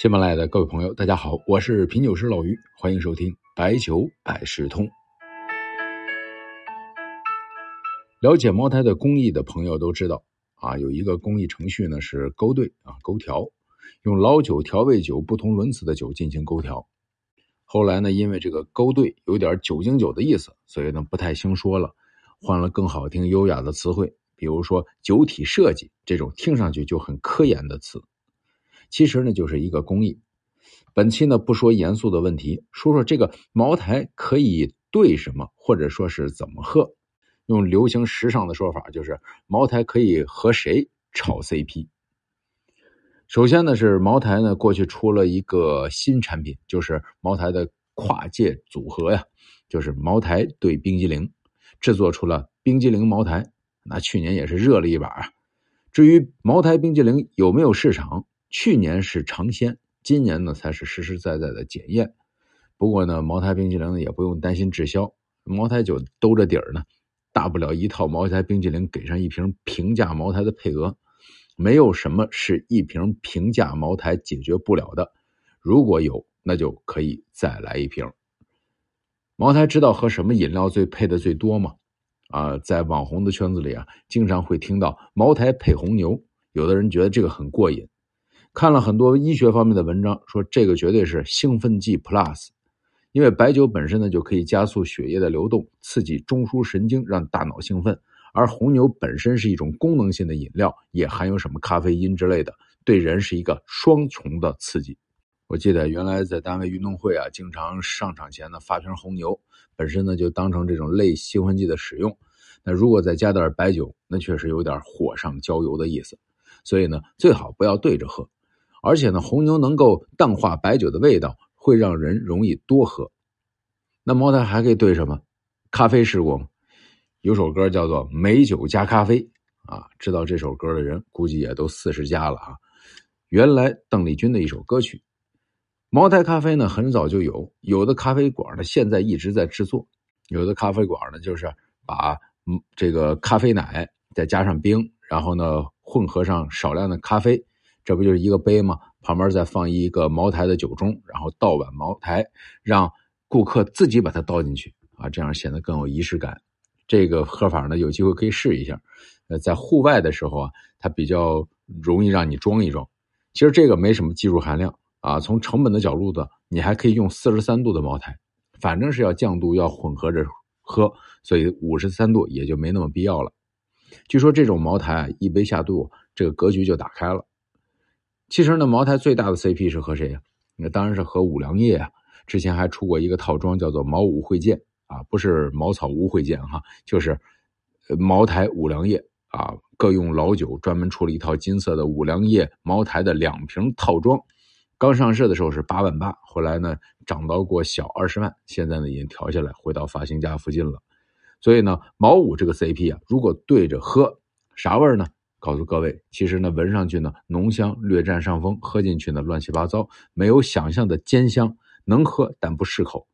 喜马拉雅的各位朋友，大家好，我是品酒师老于，欢迎收听白酒百事通。了解茅台的工艺的朋友都知道啊，有一个工艺程序呢是勾兑啊勾调，用老酒、调味酒不同轮次的酒进行勾调。后来呢，因为这个勾兑有点酒精酒的意思，所以呢不太兴说了，换了更好听、优雅的词汇，比如说酒体设计这种听上去就很科研的词。其实呢，就是一个工艺。本期呢，不说严肃的问题，说说这个茅台可以兑什么，或者说是怎么喝。用流行时尚的说法，就是茅台可以和谁炒 CP。首先呢，是茅台呢过去出了一个新产品，就是茅台的跨界组合呀，就是茅台兑冰激凌，制作出了冰激凌茅台。那去年也是热了一把啊。至于茅台冰激凌有没有市场？去年是尝鲜，今年呢才是实实在在的检验。不过呢，茅台冰淇淋呢也不用担心滞销，茅台酒兜着底儿呢，大不了一套茅台冰淇淋给上一瓶平价茅台的配额，没有什么是一瓶平价茅台解决不了的。如果有，那就可以再来一瓶。茅台知道和什么饮料最配的最多吗？啊，在网红的圈子里啊，经常会听到茅台配红牛，有的人觉得这个很过瘾。看了很多医学方面的文章，说这个绝对是兴奋剂 Plus，因为白酒本身呢就可以加速血液的流动，刺激中枢神经，让大脑兴奋。而红牛本身是一种功能性的饮料，也含有什么咖啡因之类的，对人是一个双重的刺激。我记得原来在单位运动会啊，经常上场前呢发瓶红牛，本身呢就当成这种类兴奋剂的使用。那如果再加点白酒，那确实有点火上浇油的意思。所以呢，最好不要对着喝。而且呢，红牛能够淡化白酒的味道，会让人容易多喝。那茅台还可以兑什么？咖啡试过吗？有首歌叫做《美酒加咖啡》啊，知道这首歌的人估计也都四十加了啊。原来邓丽君的一首歌曲。茅台咖啡呢，很早就有，有的咖啡馆呢现在一直在制作，有的咖啡馆呢就是把嗯这个咖啡奶再加上冰，然后呢混合上少量的咖啡。这不就是一个杯吗？旁边再放一个茅台的酒盅，然后倒碗茅台，让顾客自己把它倒进去啊，这样显得更有仪式感。这个喝法呢，有机会可以试一下。呃，在户外的时候啊，它比较容易让你装一装。其实这个没什么技术含量啊，从成本的角度的，你还可以用四十三度的茅台，反正是要降度，要混合着喝，所以五十三度也就没那么必要了。据说这种茅台，一杯下肚，这个格局就打开了。其实呢，茅台最大的 CP 是和谁呀？那当然是和五粮液啊。之前还出过一个套装，叫做茅五会见啊，不是茅草屋会见哈，就是茅台五粮液啊，各用老酒，专门出了一套金色的五粮液茅台的两瓶套装。刚上市的时候是八万八，后来呢涨到过小二十万，现在呢已经调下来，回到发行价附近了。所以呢，茅五这个 CP 啊，如果对着喝，啥味儿呢？告诉各位，其实呢，闻上去呢，浓香略占上风；喝进去呢，乱七八糟，没有想象的尖香，能喝但不适口。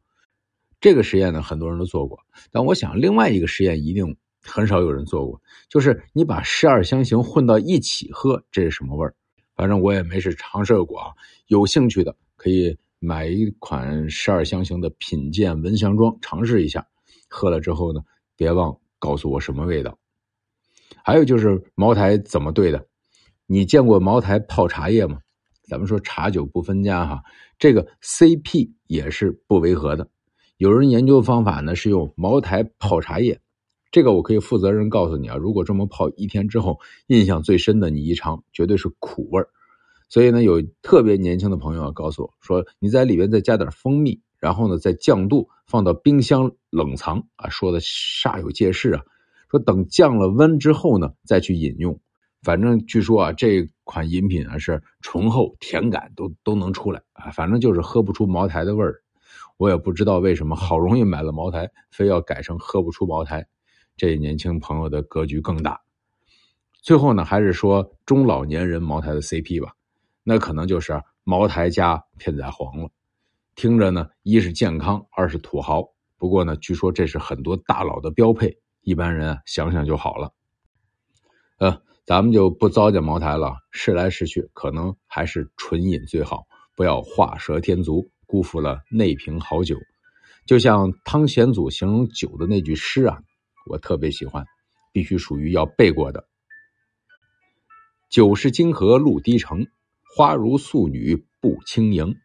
这个实验呢，很多人都做过，但我想另外一个实验一定很少有人做过，就是你把十二香型混到一起喝，这是什么味儿？反正我也没是尝试过啊。有兴趣的可以买一款十二香型的品鉴闻香装尝试一下，喝了之后呢，别忘告诉我什么味道。还有就是茅台怎么兑的？你见过茅台泡茶叶吗？咱们说茶酒不分家哈，这个 CP 也是不违和的。有人研究方法呢是用茅台泡茶叶，这个我可以负责任告诉你啊，如果这么泡一天之后，印象最深的你一尝绝对是苦味儿。所以呢，有特别年轻的朋友告诉我说，你在里边再加点蜂蜜，然后呢再降度，放到冰箱冷藏啊，说的煞有介事啊。说等降了温之后呢，再去饮用。反正据说啊，这款饮品啊是醇厚、甜感都都能出来啊。反正就是喝不出茅台的味儿。我也不知道为什么，好容易买了茅台，非要改成喝不出茅台。这年轻朋友的格局更大。最后呢，还是说中老年人茅台的 CP 吧，那可能就是茅台加片仔癀了。听着呢，一是健康，二是土豪。不过呢，据说这是很多大佬的标配。一般人想想就好了，呃，咱们就不糟践茅台了。试来试去，可能还是纯饮最好。不要画蛇添足，辜负了那瓶好酒。就像汤显祖形容酒的那句诗啊，我特别喜欢，必须属于要背过的。酒是金河露滴成，花如素女步轻盈。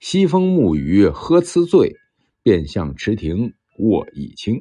西风沐雨喝辞醉，便向池亭卧倚清。